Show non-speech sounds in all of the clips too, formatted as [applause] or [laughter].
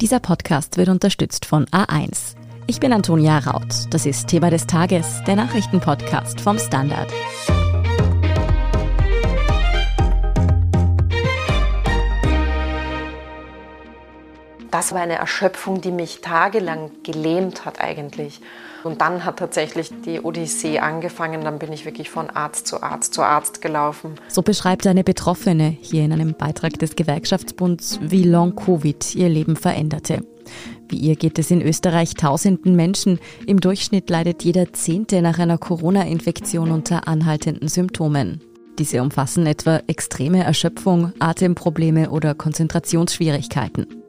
Dieser Podcast wird unterstützt von A1. Ich bin Antonia Raut. Das ist Thema des Tages, der Nachrichtenpodcast vom Standard. Das war eine Erschöpfung, die mich tagelang gelähmt hat eigentlich. Und dann hat tatsächlich die Odyssee angefangen. Dann bin ich wirklich von Arzt zu Arzt zu Arzt gelaufen. So beschreibt eine Betroffene hier in einem Beitrag des Gewerkschaftsbunds, wie Long-Covid ihr Leben veränderte. Wie ihr geht es in Österreich tausenden Menschen. Im Durchschnitt leidet jeder Zehnte nach einer Corona-Infektion unter anhaltenden Symptomen. Diese umfassen etwa extreme Erschöpfung, Atemprobleme oder Konzentrationsschwierigkeiten.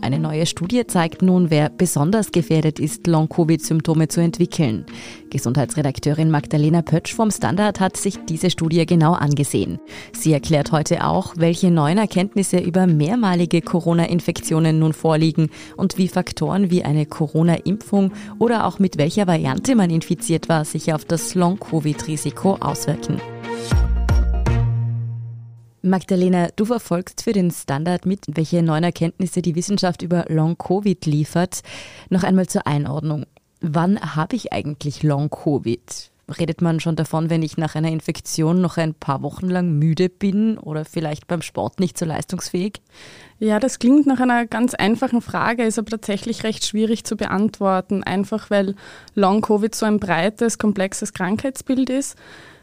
Eine neue Studie zeigt nun, wer besonders gefährdet ist, Long-Covid-Symptome zu entwickeln. Gesundheitsredakteurin Magdalena Pötsch vom Standard hat sich diese Studie genau angesehen. Sie erklärt heute auch, welche neuen Erkenntnisse über mehrmalige Corona-Infektionen nun vorliegen und wie Faktoren wie eine Corona-Impfung oder auch mit welcher Variante man infiziert war, sich auf das Long-Covid-Risiko auswirken. Magdalena, du verfolgst für den Standard mit, welche neuen Erkenntnisse die Wissenschaft über Long-Covid liefert. Noch einmal zur Einordnung. Wann habe ich eigentlich Long-Covid? Redet man schon davon, wenn ich nach einer Infektion noch ein paar Wochen lang müde bin oder vielleicht beim Sport nicht so leistungsfähig? Ja, das klingt nach einer ganz einfachen Frage, ist aber tatsächlich recht schwierig zu beantworten, einfach weil Long-Covid so ein breites, komplexes Krankheitsbild ist.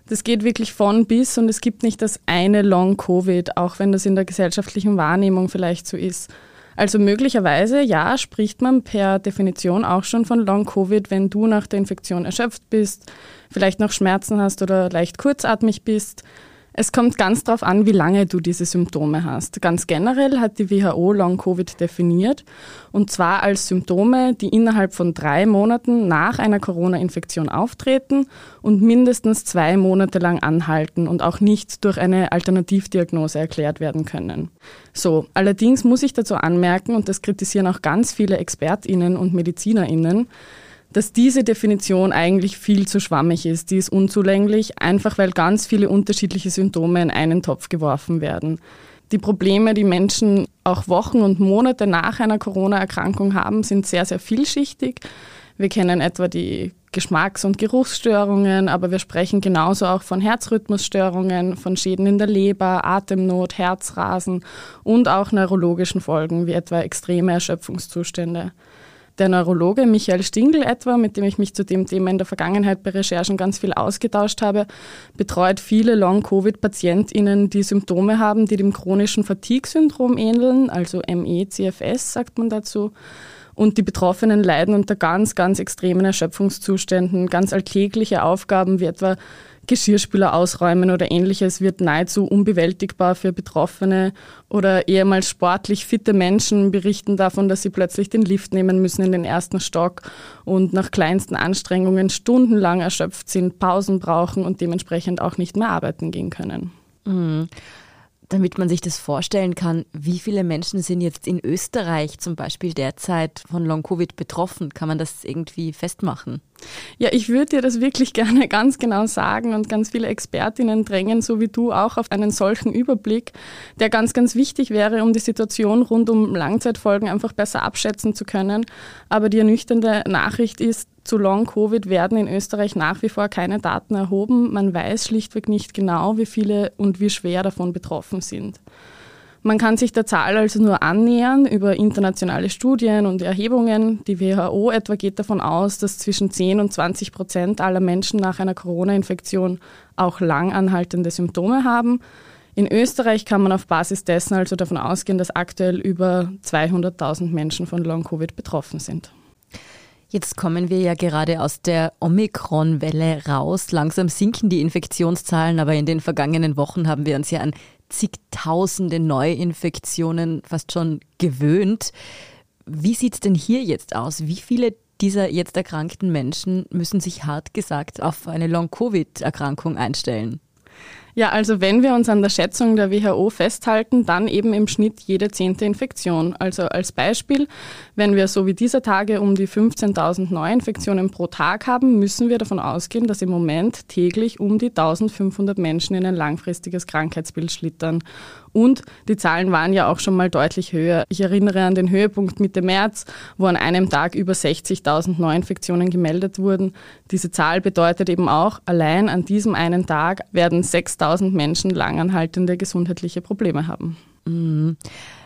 Das geht wirklich von bis und es gibt nicht das eine Long-Covid, auch wenn das in der gesellschaftlichen Wahrnehmung vielleicht so ist. Also möglicherweise, ja, spricht man per Definition auch schon von Long-Covid, wenn du nach der Infektion erschöpft bist, vielleicht noch Schmerzen hast oder leicht kurzatmig bist. Es kommt ganz darauf an, wie lange du diese Symptome hast. Ganz generell hat die WHO Long-Covid definiert und zwar als Symptome, die innerhalb von drei Monaten nach einer Corona-Infektion auftreten und mindestens zwei Monate lang anhalten und auch nicht durch eine Alternativdiagnose erklärt werden können. So, allerdings muss ich dazu anmerken, und das kritisieren auch ganz viele ExpertInnen und MedizinerInnen, dass diese Definition eigentlich viel zu schwammig ist. Die ist unzulänglich, einfach weil ganz viele unterschiedliche Symptome in einen Topf geworfen werden. Die Probleme, die Menschen auch Wochen und Monate nach einer Corona-Erkrankung haben, sind sehr, sehr vielschichtig. Wir kennen etwa die Geschmacks- und Geruchsstörungen, aber wir sprechen genauso auch von Herzrhythmusstörungen, von Schäden in der Leber, Atemnot, Herzrasen und auch neurologischen Folgen wie etwa extreme Erschöpfungszustände. Der Neurologe Michael Stingl etwa, mit dem ich mich zu dem Thema in der Vergangenheit bei Recherchen ganz viel ausgetauscht habe, betreut viele Long-Covid-PatientInnen, die Symptome haben, die dem chronischen Fatigue-Syndrom ähneln, also ME-CFS sagt man dazu. Und die Betroffenen leiden unter ganz, ganz extremen Erschöpfungszuständen. Ganz alltägliche Aufgaben wie etwa Geschirrspüler ausräumen oder ähnliches wird nahezu unbewältigbar für Betroffene. Oder ehemals sportlich fitte Menschen berichten davon, dass sie plötzlich den Lift nehmen müssen in den ersten Stock und nach kleinsten Anstrengungen stundenlang erschöpft sind, Pausen brauchen und dementsprechend auch nicht mehr arbeiten gehen können. Mhm damit man sich das vorstellen kann, wie viele Menschen sind jetzt in Österreich zum Beispiel derzeit von Long-Covid betroffen? Kann man das irgendwie festmachen? Ja, ich würde dir das wirklich [laughs] gerne ganz genau sagen und ganz viele Expertinnen drängen, so wie du, auch auf einen solchen Überblick, der ganz, ganz wichtig wäre, um die Situation rund um Langzeitfolgen einfach besser abschätzen zu können. Aber die ernüchternde Nachricht ist, zu Long-Covid werden in Österreich nach wie vor keine Daten erhoben. Man weiß schlichtweg nicht genau, wie viele und wie schwer davon betroffen sind. Man kann sich der Zahl also nur annähern über internationale Studien und Erhebungen. Die WHO etwa geht davon aus, dass zwischen 10 und 20 Prozent aller Menschen nach einer Corona-Infektion auch lang anhaltende Symptome haben. In Österreich kann man auf Basis dessen also davon ausgehen, dass aktuell über 200.000 Menschen von Long-Covid betroffen sind. Jetzt kommen wir ja gerade aus der Omikron-Welle raus. Langsam sinken die Infektionszahlen, aber in den vergangenen Wochen haben wir uns ja an zigtausende Neuinfektionen fast schon gewöhnt. Wie sieht es denn hier jetzt aus? Wie viele dieser jetzt erkrankten Menschen müssen sich hart gesagt auf eine Long-Covid-Erkrankung einstellen? Ja, also wenn wir uns an der Schätzung der WHO festhalten, dann eben im Schnitt jede zehnte Infektion. Also als Beispiel, wenn wir so wie dieser Tage um die 15.000 Neuinfektionen pro Tag haben, müssen wir davon ausgehen, dass im Moment täglich um die 1500 Menschen in ein langfristiges Krankheitsbild schlittern. Und die Zahlen waren ja auch schon mal deutlich höher. Ich erinnere an den Höhepunkt Mitte März, wo an einem Tag über 60.000 Neuinfektionen gemeldet wurden. Diese Zahl bedeutet eben auch, allein an diesem einen Tag werden 6.000 Menschen langanhaltende gesundheitliche Probleme haben. Mhm.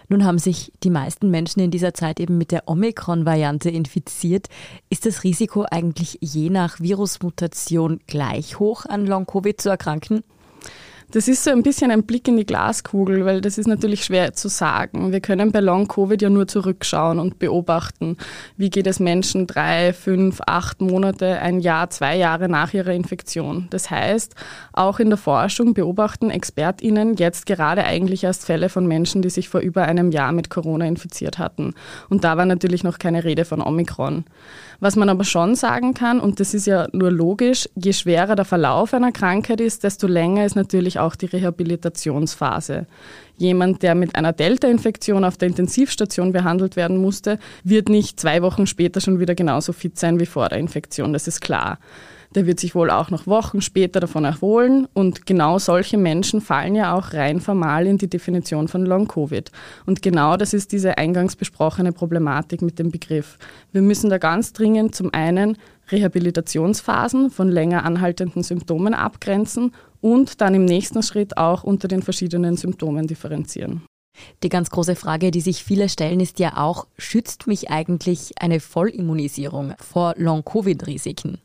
Nun haben sich die meisten Menschen in dieser Zeit eben mit der Omikron-Variante infiziert. Ist das Risiko eigentlich je nach Virusmutation gleich hoch, an Long-Covid zu erkranken? Das ist so ein bisschen ein Blick in die Glaskugel, weil das ist natürlich schwer zu sagen. Wir können bei Long-Covid ja nur zurückschauen und beobachten, wie geht es Menschen drei, fünf, acht Monate, ein Jahr, zwei Jahre nach ihrer Infektion. Das heißt, auch in der Forschung beobachten ExpertInnen jetzt gerade eigentlich erst Fälle von Menschen, die sich vor über einem Jahr mit Corona infiziert hatten. Und da war natürlich noch keine Rede von Omikron. Was man aber schon sagen kann, und das ist ja nur logisch, je schwerer der Verlauf einer Krankheit ist, desto länger ist natürlich auch die Rehabilitationsphase. Jemand, der mit einer Delta-Infektion auf der Intensivstation behandelt werden musste, wird nicht zwei Wochen später schon wieder genauso fit sein wie vor der Infektion, das ist klar der wird sich wohl auch noch Wochen später davon erholen. Und genau solche Menschen fallen ja auch rein formal in die Definition von Long-Covid. Und genau das ist diese eingangs besprochene Problematik mit dem Begriff. Wir müssen da ganz dringend zum einen Rehabilitationsphasen von länger anhaltenden Symptomen abgrenzen und dann im nächsten Schritt auch unter den verschiedenen Symptomen differenzieren. Die ganz große Frage, die sich viele stellen, ist ja auch, schützt mich eigentlich eine Vollimmunisierung vor Long-Covid-Risiken?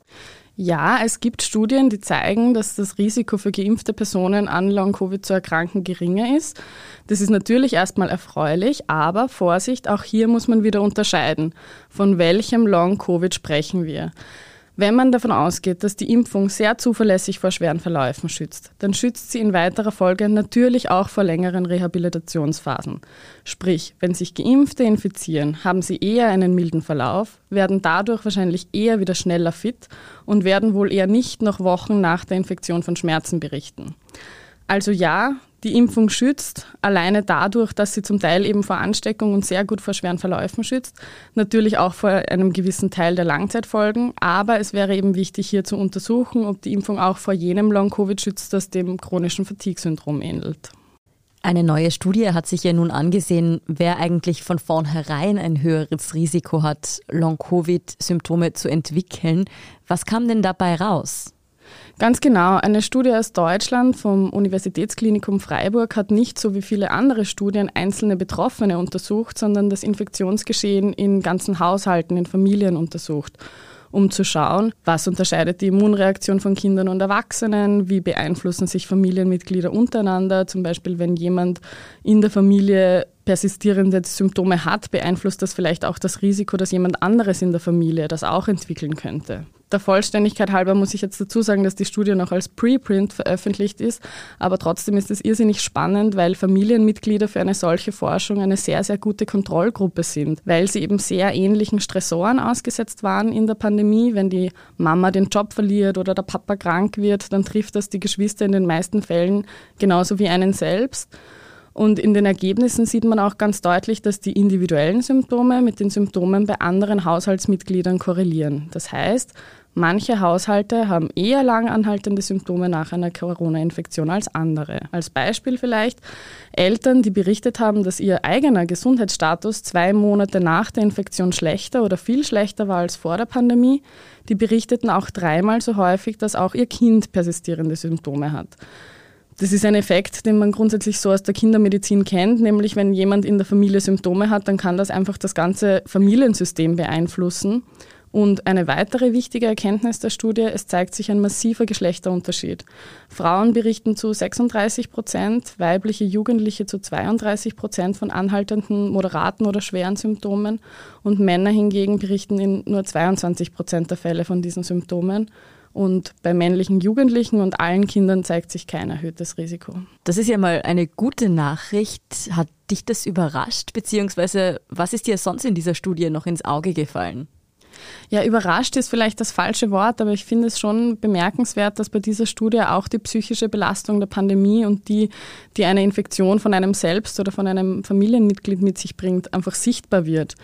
Ja, es gibt Studien, die zeigen, dass das Risiko für geimpfte Personen an Long-Covid zu erkranken geringer ist. Das ist natürlich erstmal erfreulich, aber Vorsicht, auch hier muss man wieder unterscheiden. Von welchem Long-Covid sprechen wir? Wenn man davon ausgeht, dass die Impfung sehr zuverlässig vor schweren Verläufen schützt, dann schützt sie in weiterer Folge natürlich auch vor längeren Rehabilitationsphasen. Sprich, wenn sich Geimpfte infizieren, haben sie eher einen milden Verlauf, werden dadurch wahrscheinlich eher wieder schneller fit und werden wohl eher nicht noch Wochen nach der Infektion von Schmerzen berichten. Also ja, die Impfung schützt, alleine dadurch, dass sie zum Teil eben vor Ansteckung und sehr gut vor schweren Verläufen schützt, natürlich auch vor einem gewissen Teil der Langzeitfolgen. Aber es wäre eben wichtig, hier zu untersuchen, ob die Impfung auch vor jenem Long-Covid schützt, das dem chronischen Fatigue-Syndrom ähnelt. Eine neue Studie hat sich ja nun angesehen, wer eigentlich von vornherein ein höheres Risiko hat, Long-Covid-Symptome zu entwickeln. Was kam denn dabei raus? Ganz genau. Eine Studie aus Deutschland vom Universitätsklinikum Freiburg hat nicht so wie viele andere Studien einzelne Betroffene untersucht, sondern das Infektionsgeschehen in ganzen Haushalten, in Familien untersucht um zu schauen, was unterscheidet die Immunreaktion von Kindern und Erwachsenen, wie beeinflussen sich Familienmitglieder untereinander, zum Beispiel wenn jemand in der Familie persistierende Symptome hat, beeinflusst das vielleicht auch das Risiko, dass jemand anderes in der Familie das auch entwickeln könnte. Der Vollständigkeit halber muss ich jetzt dazu sagen, dass die Studie noch als Preprint veröffentlicht ist, aber trotzdem ist es irrsinnig spannend, weil Familienmitglieder für eine solche Forschung eine sehr, sehr gute Kontrollgruppe sind, weil sie eben sehr ähnlichen Stressoren ausgesetzt waren in der Pandemie. Wenn die Mama den Job verliert oder der Papa krank wird, dann trifft das die Geschwister in den meisten Fällen genauso wie einen selbst. Und in den Ergebnissen sieht man auch ganz deutlich, dass die individuellen Symptome mit den Symptomen bei anderen Haushaltsmitgliedern korrelieren. Das heißt, manche Haushalte haben eher lang anhaltende Symptome nach einer Corona-Infektion als andere. Als Beispiel vielleicht Eltern, die berichtet haben, dass ihr eigener Gesundheitsstatus zwei Monate nach der Infektion schlechter oder viel schlechter war als vor der Pandemie. Die berichteten auch dreimal so häufig, dass auch ihr Kind persistierende Symptome hat. Das ist ein Effekt, den man grundsätzlich so aus der Kindermedizin kennt, nämlich wenn jemand in der Familie Symptome hat, dann kann das einfach das ganze Familiensystem beeinflussen. Und eine weitere wichtige Erkenntnis der Studie, es zeigt sich ein massiver Geschlechterunterschied. Frauen berichten zu 36 Prozent, weibliche Jugendliche zu 32 Prozent von anhaltenden, moderaten oder schweren Symptomen und Männer hingegen berichten in nur 22 Prozent der Fälle von diesen Symptomen. Und bei männlichen Jugendlichen und allen Kindern zeigt sich kein erhöhtes Risiko. Das ist ja mal eine gute Nachricht. Hat dich das überrascht? Beziehungsweise was ist dir sonst in dieser Studie noch ins Auge gefallen? Ja, überrascht ist vielleicht das falsche Wort, aber ich finde es schon bemerkenswert, dass bei dieser Studie auch die psychische Belastung der Pandemie und die, die eine Infektion von einem selbst oder von einem Familienmitglied mit sich bringt, einfach sichtbar wird.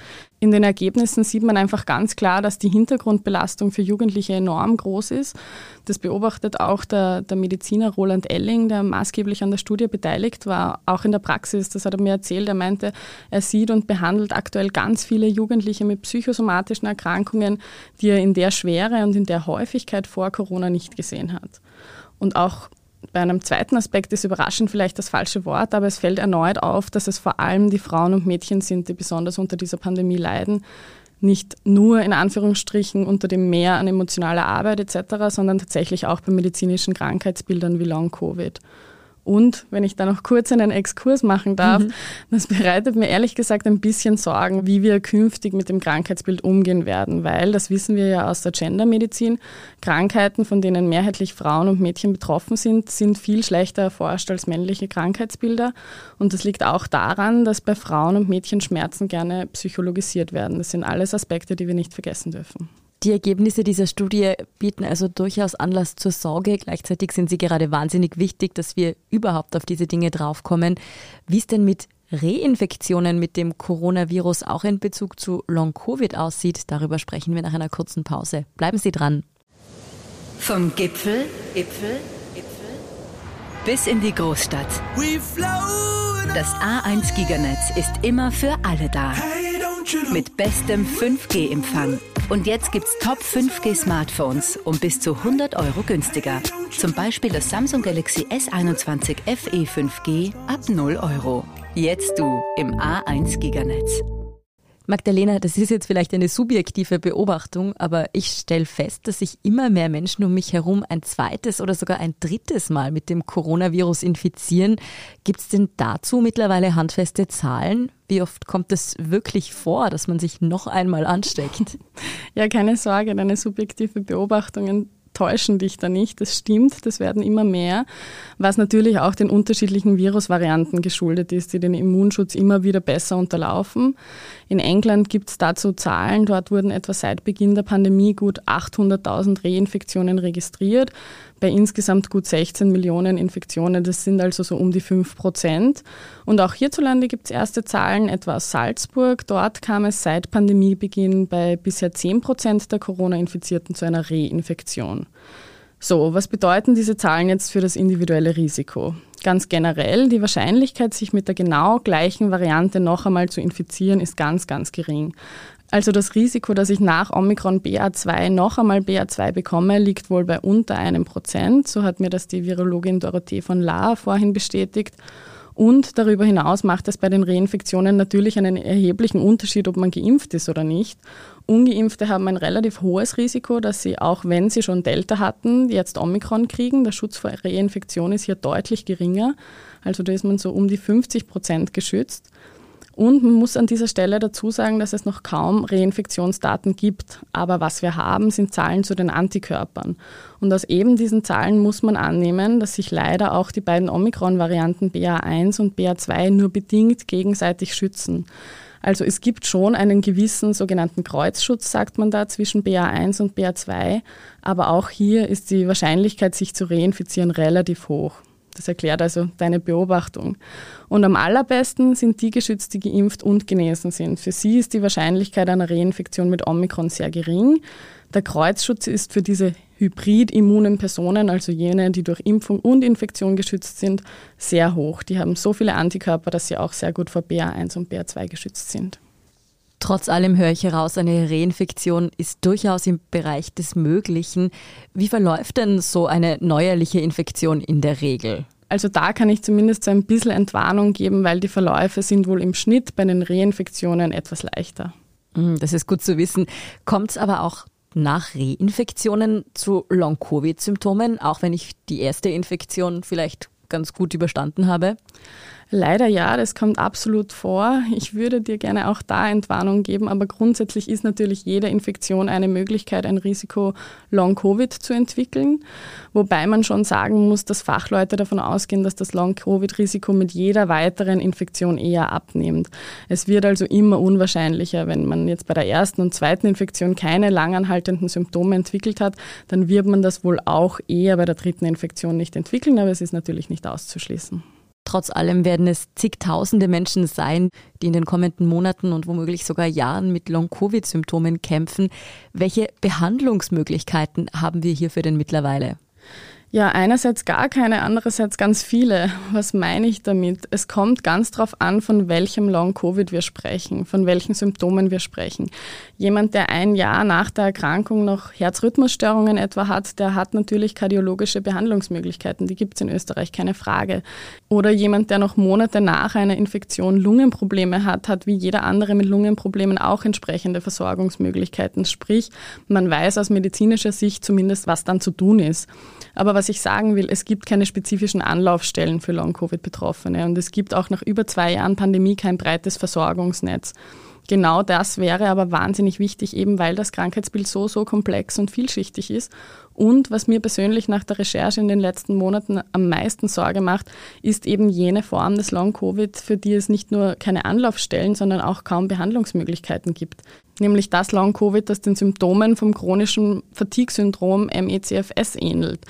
In den Ergebnissen sieht man einfach ganz klar, dass die Hintergrundbelastung für Jugendliche enorm groß ist. Das beobachtet auch der, der, Mediziner Roland Elling, der maßgeblich an der Studie beteiligt war, auch in der Praxis. Das hat er mir erzählt. Er meinte, er sieht und behandelt aktuell ganz viele Jugendliche mit psychosomatischen Erkrankungen, die er in der Schwere und in der Häufigkeit vor Corona nicht gesehen hat. Und auch bei einem zweiten Aspekt ist überraschend vielleicht das falsche Wort, aber es fällt erneut auf, dass es vor allem die Frauen und Mädchen sind, die besonders unter dieser Pandemie leiden. Nicht nur in Anführungsstrichen unter dem Mehr an emotionaler Arbeit etc., sondern tatsächlich auch bei medizinischen Krankheitsbildern wie Long-Covid. Und wenn ich da noch kurz einen Exkurs machen darf, mhm. das bereitet mir ehrlich gesagt ein bisschen Sorgen, wie wir künftig mit dem Krankheitsbild umgehen werden, weil, das wissen wir ja aus der Gendermedizin, Krankheiten, von denen mehrheitlich Frauen und Mädchen betroffen sind, sind viel schlechter erforscht als männliche Krankheitsbilder. Und das liegt auch daran, dass bei Frauen und Mädchen Schmerzen gerne psychologisiert werden. Das sind alles Aspekte, die wir nicht vergessen dürfen. Die Ergebnisse dieser Studie bieten also durchaus Anlass zur Sorge. Gleichzeitig sind sie gerade wahnsinnig wichtig, dass wir überhaupt auf diese Dinge draufkommen. Wie es denn mit Reinfektionen mit dem Coronavirus auch in Bezug zu Long-Covid aussieht, darüber sprechen wir nach einer kurzen Pause. Bleiben Sie dran. Vom Gipfel, Gipfel, Gipfel bis in die Großstadt. Das A1 Giganetz ist immer für alle da. Mit bestem 5G-Empfang und jetzt gibt's Top 5G Smartphones um bis zu 100 Euro günstiger. Zum Beispiel das Samsung Galaxy S21 FE 5G ab 0 Euro. Jetzt du im A1 Giganetz. Magdalena, das ist jetzt vielleicht eine subjektive Beobachtung, aber ich stelle fest, dass sich immer mehr Menschen um mich herum ein zweites oder sogar ein drittes Mal mit dem Coronavirus infizieren. Gibt es denn dazu mittlerweile handfeste Zahlen? Wie oft kommt es wirklich vor, dass man sich noch einmal ansteckt? [laughs] Ja, keine Sorge, deine subjektive Beobachtungen täuschen dich da nicht. Das stimmt, das werden immer mehr, was natürlich auch den unterschiedlichen Virusvarianten geschuldet ist, die den Immunschutz immer wieder besser unterlaufen. In England gibt es dazu Zahlen, dort wurden etwa seit Beginn der Pandemie gut 800.000 Reinfektionen registriert, bei insgesamt gut 16 Millionen Infektionen, das sind also so um die 5 Prozent. Und auch hierzulande gibt es erste Zahlen, etwa aus Salzburg. Dort kam es seit Pandemiebeginn bei bisher 10 Prozent der Corona-Infizierten zu einer Reinfektion. So, was bedeuten diese Zahlen jetzt für das individuelle Risiko? Ganz generell, die Wahrscheinlichkeit, sich mit der genau gleichen Variante noch einmal zu infizieren, ist ganz, ganz gering. Also das Risiko, dass ich nach Omikron BA2 noch einmal BA2 bekomme, liegt wohl bei unter einem Prozent. So hat mir das die Virologin Dorothee von Lahr vorhin bestätigt. Und darüber hinaus macht es bei den Reinfektionen natürlich einen erheblichen Unterschied, ob man geimpft ist oder nicht. Ungeimpfte haben ein relativ hohes Risiko, dass sie, auch wenn sie schon Delta hatten, jetzt Omikron kriegen. Der Schutz vor Reinfektion ist hier deutlich geringer. Also da ist man so um die 50 Prozent geschützt. Und man muss an dieser Stelle dazu sagen, dass es noch kaum Reinfektionsdaten gibt. Aber was wir haben, sind Zahlen zu den Antikörpern. Und aus eben diesen Zahlen muss man annehmen, dass sich leider auch die beiden Omikron-Varianten BA1 und BA2 nur bedingt gegenseitig schützen. Also es gibt schon einen gewissen sogenannten Kreuzschutz, sagt man da, zwischen BA1 und BA2. Aber auch hier ist die Wahrscheinlichkeit, sich zu reinfizieren, relativ hoch. Das erklärt also deine Beobachtung. Und am allerbesten sind die geschützt, die geimpft und genesen sind. Für sie ist die Wahrscheinlichkeit einer Reinfektion mit Omikron sehr gering. Der Kreuzschutz ist für diese hybrid-immunen Personen, also jene, die durch Impfung und Infektion geschützt sind, sehr hoch. Die haben so viele Antikörper, dass sie auch sehr gut vor BA1 und BA2 geschützt sind. Trotz allem höre ich heraus, eine Reinfektion ist durchaus im Bereich des Möglichen. Wie verläuft denn so eine neuerliche Infektion in der Regel? Also da kann ich zumindest so ein bisschen Entwarnung geben, weil die Verläufe sind wohl im Schnitt bei den Reinfektionen etwas leichter. Hm, das ist gut zu wissen. Kommt es aber auch nach Reinfektionen zu Long-Covid-Symptomen, auch wenn ich die erste Infektion vielleicht ganz gut überstanden habe? Leider ja, das kommt absolut vor. Ich würde dir gerne auch da Entwarnung geben, aber grundsätzlich ist natürlich jede Infektion eine Möglichkeit, ein Risiko Long-Covid zu entwickeln. Wobei man schon sagen muss, dass Fachleute davon ausgehen, dass das Long-Covid-Risiko mit jeder weiteren Infektion eher abnimmt. Es wird also immer unwahrscheinlicher, wenn man jetzt bei der ersten und zweiten Infektion keine langanhaltenden Symptome entwickelt hat, dann wird man das wohl auch eher bei der dritten Infektion nicht entwickeln, aber es ist natürlich nicht auszuschließen. Trotz allem werden es zigtausende Menschen sein, die in den kommenden Monaten und womöglich sogar Jahren mit Long-Covid-Symptomen kämpfen. Welche Behandlungsmöglichkeiten haben wir hierfür denn mittlerweile? Ja, einerseits gar keine, andererseits ganz viele. Was meine ich damit? Es kommt ganz darauf an, von welchem Long-Covid wir sprechen, von welchen Symptomen wir sprechen. Jemand, der ein Jahr nach der Erkrankung noch Herzrhythmusstörungen etwa hat, der hat natürlich kardiologische Behandlungsmöglichkeiten. Die gibt es in Österreich, keine Frage. Oder jemand, der noch Monate nach einer Infektion Lungenprobleme hat, hat wie jeder andere mit Lungenproblemen auch entsprechende Versorgungsmöglichkeiten. Sprich, man weiß aus medizinischer Sicht zumindest, was dann zu tun ist. Aber was ich sagen will, es gibt keine spezifischen Anlaufstellen für Long-Covid-Betroffene und es gibt auch nach über zwei Jahren Pandemie kein breites Versorgungsnetz. Genau das wäre aber wahnsinnig wichtig, eben weil das Krankheitsbild so, so komplex und vielschichtig ist. Und was mir persönlich nach der Recherche in den letzten Monaten am meisten Sorge macht, ist eben jene Form des Long-Covid, für die es nicht nur keine Anlaufstellen, sondern auch kaum Behandlungsmöglichkeiten gibt nämlich das Long-Covid, das den Symptomen vom chronischen Fatigue-Syndrom MECFS ähnelt.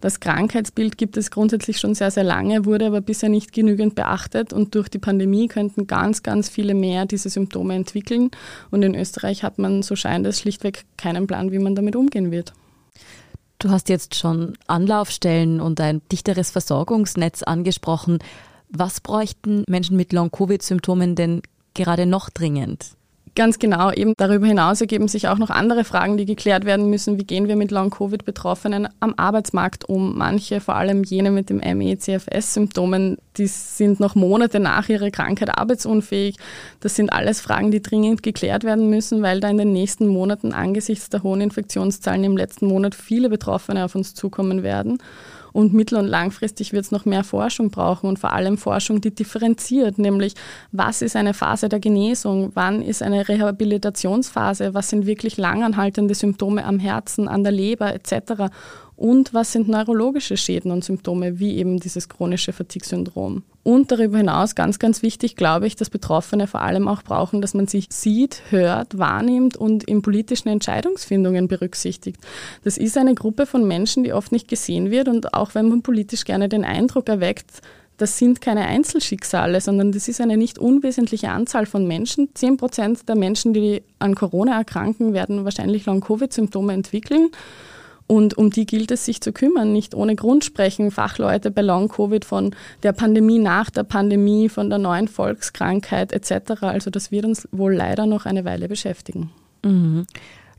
Das Krankheitsbild gibt es grundsätzlich schon sehr, sehr lange, wurde aber bisher nicht genügend beachtet und durch die Pandemie könnten ganz, ganz viele mehr diese Symptome entwickeln und in Österreich hat man, so scheint es, schlichtweg keinen Plan, wie man damit umgehen wird. Du hast jetzt schon Anlaufstellen und ein dichteres Versorgungsnetz angesprochen. Was bräuchten Menschen mit Long-Covid-Symptomen denn gerade noch dringend? Ganz genau. Eben darüber hinaus ergeben sich auch noch andere Fragen, die geklärt werden müssen. Wie gehen wir mit Long-Covid-Betroffenen am Arbeitsmarkt um? Manche, vor allem jene mit dem ME-CFS-Symptomen, die sind noch Monate nach ihrer Krankheit arbeitsunfähig. Das sind alles Fragen, die dringend geklärt werden müssen, weil da in den nächsten Monaten angesichts der hohen Infektionszahlen im letzten Monat viele Betroffene auf uns zukommen werden. Und mittel- und langfristig wird es noch mehr Forschung brauchen und vor allem Forschung, die differenziert, nämlich was ist eine Phase der Genesung, wann ist eine Rehabilitationsphase, was sind wirklich langanhaltende Symptome am Herzen, an der Leber etc und was sind neurologische Schäden und Symptome, wie eben dieses chronische Fatigue-Syndrom. Und darüber hinaus, ganz, ganz wichtig, glaube ich, dass Betroffene vor allem auch brauchen, dass man sich sieht, hört, wahrnimmt und in politischen Entscheidungsfindungen berücksichtigt. Das ist eine Gruppe von Menschen, die oft nicht gesehen wird und auch wenn man politisch gerne den Eindruck erweckt, das sind keine Einzelschicksale, sondern das ist eine nicht unwesentliche Anzahl von Menschen. Zehn Prozent der Menschen, die an Corona erkranken, werden wahrscheinlich Long-Covid-Symptome entwickeln. Und um die gilt es sich zu kümmern. Nicht ohne Grund sprechen Fachleute bei Long-Covid von der Pandemie nach der Pandemie, von der neuen Volkskrankheit etc. Also das wird uns wohl leider noch eine Weile beschäftigen. Mhm.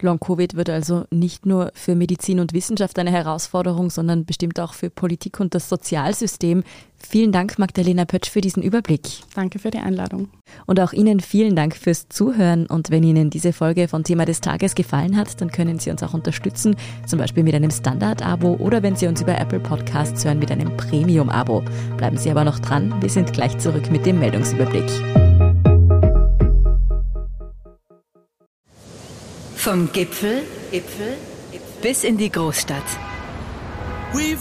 Long-Covid wird also nicht nur für Medizin und Wissenschaft eine Herausforderung, sondern bestimmt auch für Politik und das Sozialsystem. Vielen Dank, Magdalena Pötsch, für diesen Überblick. Danke für die Einladung. Und auch Ihnen vielen Dank fürs Zuhören. Und wenn Ihnen diese Folge von Thema des Tages gefallen hat, dann können Sie uns auch unterstützen, zum Beispiel mit einem Standard-Abo oder wenn Sie uns über Apple Podcasts hören, mit einem Premium-Abo. Bleiben Sie aber noch dran, wir sind gleich zurück mit dem Meldungsüberblick. Vom Gipfel, Gipfel, bis in die Großstadt.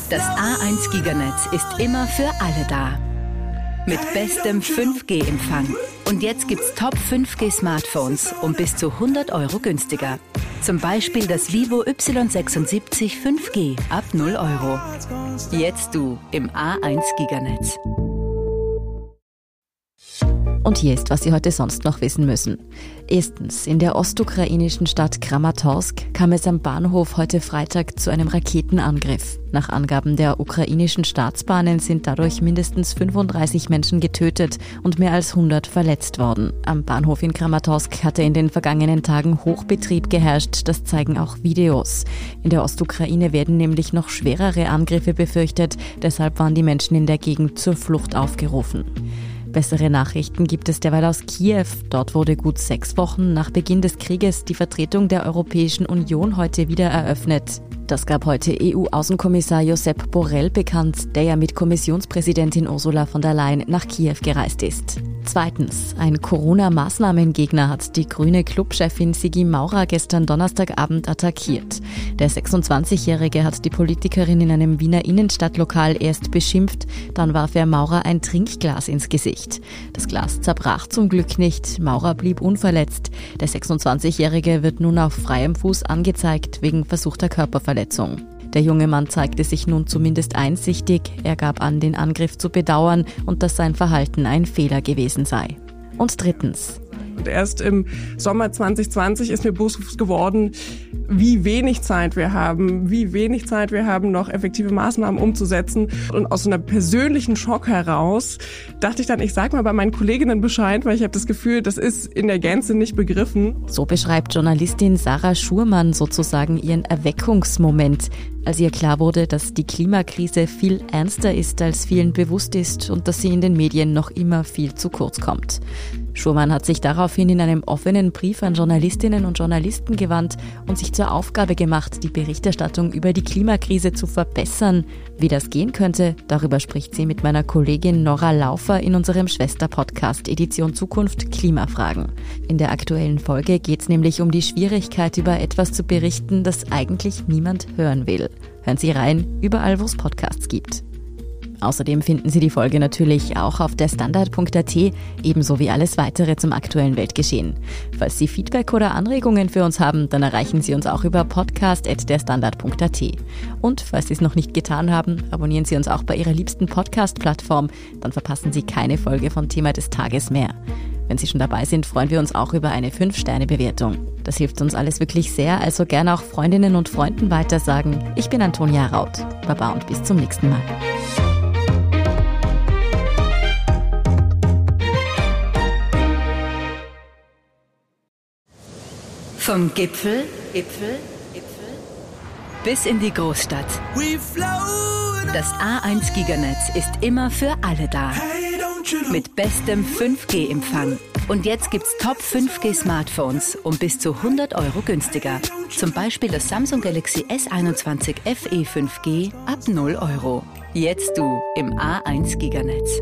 Das A1 Giganetz ist immer für alle da. Mit bestem 5G-Empfang. Und jetzt gibt's Top 5G Smartphones um bis zu 100 Euro günstiger. Zum Beispiel das Vivo Y76 5G ab 0 Euro. Jetzt du im A1 Giganetz. Und hier ist, was Sie heute sonst noch wissen müssen. Erstens, in der ostukrainischen Stadt Kramatorsk kam es am Bahnhof heute Freitag zu einem Raketenangriff. Nach Angaben der ukrainischen Staatsbahnen sind dadurch mindestens 35 Menschen getötet und mehr als 100 verletzt worden. Am Bahnhof in Kramatorsk hatte in den vergangenen Tagen Hochbetrieb geherrscht, das zeigen auch Videos. In der Ostukraine werden nämlich noch schwerere Angriffe befürchtet, deshalb waren die Menschen in der Gegend zur Flucht aufgerufen. Bessere Nachrichten gibt es derweil aus Kiew. Dort wurde gut sechs Wochen nach Beginn des Krieges die Vertretung der Europäischen Union heute wieder eröffnet. Das gab heute EU-Außenkommissar Josep Borrell bekannt, der ja mit Kommissionspräsidentin Ursula von der Leyen nach Kiew gereist ist. Zweitens, ein Corona-Maßnahmengegner hat die grüne Clubchefin Sigi Maurer gestern Donnerstagabend attackiert. Der 26-Jährige hat die Politikerin in einem Wiener Innenstadtlokal erst beschimpft, dann warf er Maurer ein Trinkglas ins Gesicht. Das Glas zerbrach zum Glück nicht, Maurer blieb unverletzt. Der 26-Jährige wird nun auf freiem Fuß angezeigt wegen versuchter Körperverletzung. Der junge Mann zeigte sich nun zumindest einsichtig. Er gab an, den Angriff zu bedauern und dass sein Verhalten ein Fehler gewesen sei. Und drittens. Und erst im Sommer 2020 ist mir bewusst geworden, wie wenig Zeit wir haben, wie wenig Zeit wir haben, noch effektive Maßnahmen umzusetzen. Und aus einer persönlichen Schock heraus dachte ich dann, ich sag mal bei meinen Kolleginnen Bescheid, weil ich habe das Gefühl, das ist in der Gänze nicht begriffen. So beschreibt Journalistin Sarah Schurmann sozusagen ihren Erweckungsmoment, als ihr klar wurde, dass die Klimakrise viel ernster ist, als vielen bewusst ist und dass sie in den Medien noch immer viel zu kurz kommt. Schurmann hat sich daraufhin in einem offenen Brief an Journalistinnen und Journalisten gewandt und sich zur Aufgabe gemacht, die Berichterstattung über die Klimakrise zu verbessern. Wie das gehen könnte, darüber spricht sie mit meiner Kollegin Nora Laufer in unserem Schwester-Podcast Edition Zukunft Klimafragen. In der aktuellen Folge geht es nämlich um die Schwierigkeit, über etwas zu berichten, das eigentlich niemand hören will. Hören Sie rein, überall wo es Podcasts gibt. Außerdem finden Sie die Folge natürlich auch auf der Standard.at, ebenso wie alles weitere zum aktuellen Weltgeschehen. Falls Sie Feedback oder Anregungen für uns haben, dann erreichen Sie uns auch über podcast.derstandard.at. Und falls Sie es noch nicht getan haben, abonnieren Sie uns auch bei Ihrer liebsten Podcast-Plattform, dann verpassen Sie keine Folge von Thema des Tages mehr. Wenn Sie schon dabei sind, freuen wir uns auch über eine 5-Sterne-Bewertung. Das hilft uns alles wirklich sehr, also gerne auch Freundinnen und Freunden weitersagen. Ich bin Antonia Raut. Baba und bis zum nächsten Mal. Vom Gipfel, Gipfel, Gipfel bis in die Großstadt. Das A1 Giganetz ist immer für alle da. Mit bestem 5G-Empfang. Und jetzt gibt's Top 5G Smartphones um bis zu 100 Euro günstiger. Zum Beispiel das Samsung Galaxy S21 FE 5G ab 0 Euro. Jetzt du im A1 Giganetz.